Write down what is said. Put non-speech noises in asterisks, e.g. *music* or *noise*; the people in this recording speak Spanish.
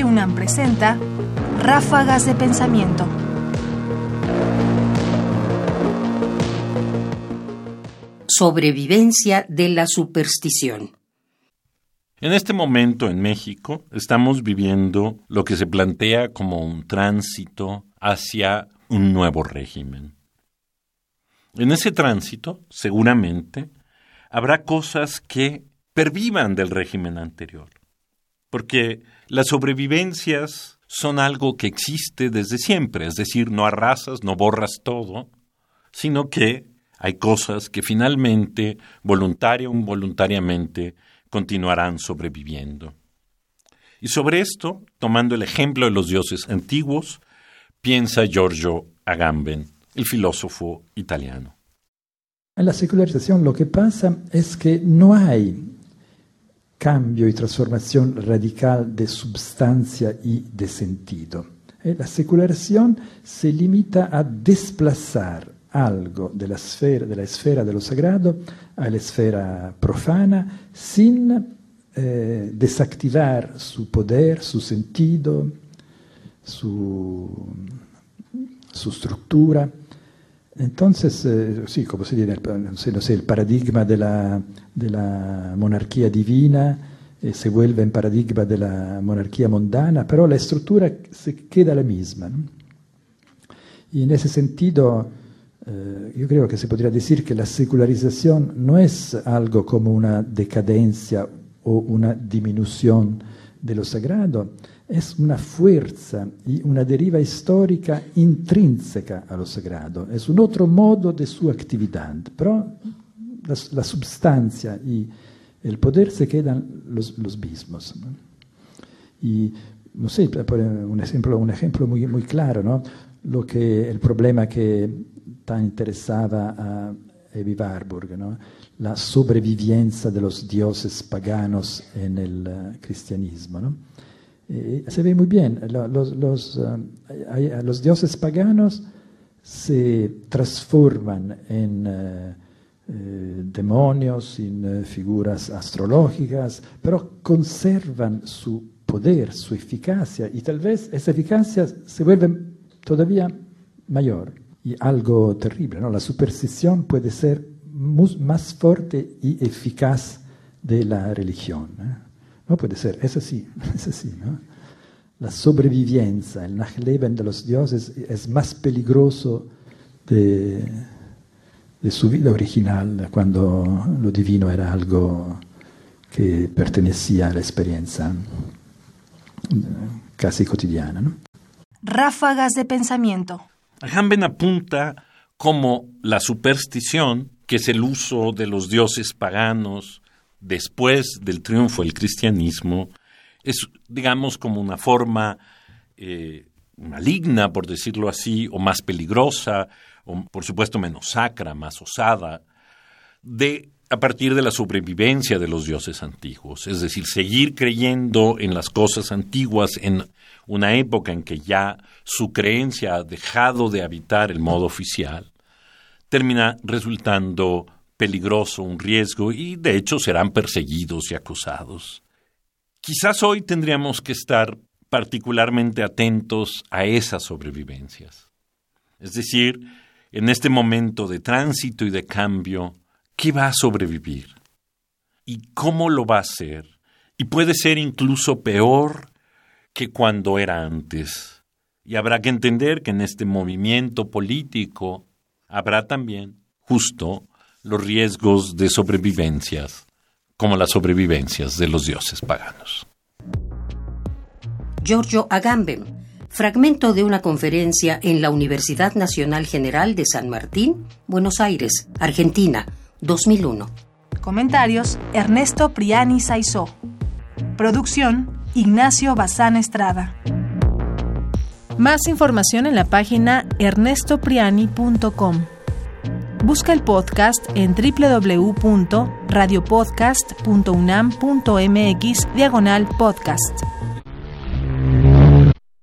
Radio UNAM presenta Ráfagas de Pensamiento. Sobrevivencia de la superstición. En este momento en México estamos viviendo lo que se plantea como un tránsito hacia un nuevo régimen. En ese tránsito, seguramente, habrá cosas que pervivan del régimen anterior, porque las sobrevivencias son algo que existe desde siempre, es decir, no arrasas, no borras todo, sino que hay cosas que finalmente, voluntaria o involuntariamente, continuarán sobreviviendo. Y sobre esto, tomando el ejemplo de los dioses antiguos, piensa Giorgio Agamben, el filósofo italiano. En la secularización lo que pasa es que no hay cambio y transformación radical de substancia y de sentido. Eh, la secularización se limita a desplazar algo de la esfera de, la esfera de lo sagrado a la esfera profana sin eh, desactivar su poder, su sentido, su, su estructura. Entonces, eh, sí, como se dice, sé, no sé, el paradigma de la, monarquía divina eh, se vuelve en paradigma de la monarquía mundana, pero la estructura queda la misma. Y en ese sentido, eh, yo creo que se podría decir que la secularización no es algo como una decadencia o una disminución de lo sagrado, es una fuerza y una deriva histórica intrínseca a lo sagrado, es un otro modo de su actividad, pero la, la substancia y el poder se quedan los, los mismos. ¿no? Y, no sé, un ejemplo, un ejemplo muy, muy claro, ¿no? Lo que, el problema que tan interesaba a Evi la sobrevivencia de los dioses paganos en el uh, cristianismo. ¿no? Eh, se ve muy bien, los, los, dioses paganos se transforman en eh, demonios, en figuras astrológicas, pero conservan su poder, su eficacia, y tal vez esa eficacia se vuelve todavía mayor. Y algo terrible, ¿no? La superstición puede ser más fuerte y eficaz de la religión. ¿eh? No puede ser, es así, *laughs* es así. ¿no? La sobrevivencia, el Nachleben de los dioses es más peligroso de, de su vida original cuando lo divino era algo que pertenecía a la experiencia casi cotidiana. ¿no? Ráfagas de pensamiento. Agamben apunta como la superstición, que es el uso de los dioses paganos después del triunfo del cristianismo, es, digamos, como una forma eh, maligna, por decirlo así, o más peligrosa, o por supuesto menos sacra, más osada, de a partir de la sobrevivencia de los dioses antiguos, es decir, seguir creyendo en las cosas antiguas en una época en que ya su creencia ha dejado de habitar el modo oficial, termina resultando peligroso, un riesgo, y de hecho serán perseguidos y acusados. Quizás hoy tendríamos que estar particularmente atentos a esas sobrevivencias. Es decir, en este momento de tránsito y de cambio, ¿qué va a sobrevivir? ¿Y cómo lo va a hacer? Y puede ser incluso peor que cuando era antes. Y habrá que entender que en este movimiento político habrá también justo los riesgos de sobrevivencias, como las sobrevivencias de los dioses paganos. Giorgio Agamben, fragmento de una conferencia en la Universidad Nacional General de San Martín, Buenos Aires, Argentina, 2001. Comentarios: Ernesto Priani Saizó. Producción: Ignacio Bazán Estrada. Más información en la página ernestopriani.com. Busca el podcast en www.radiopodcast.unam.mx diagonal podcast.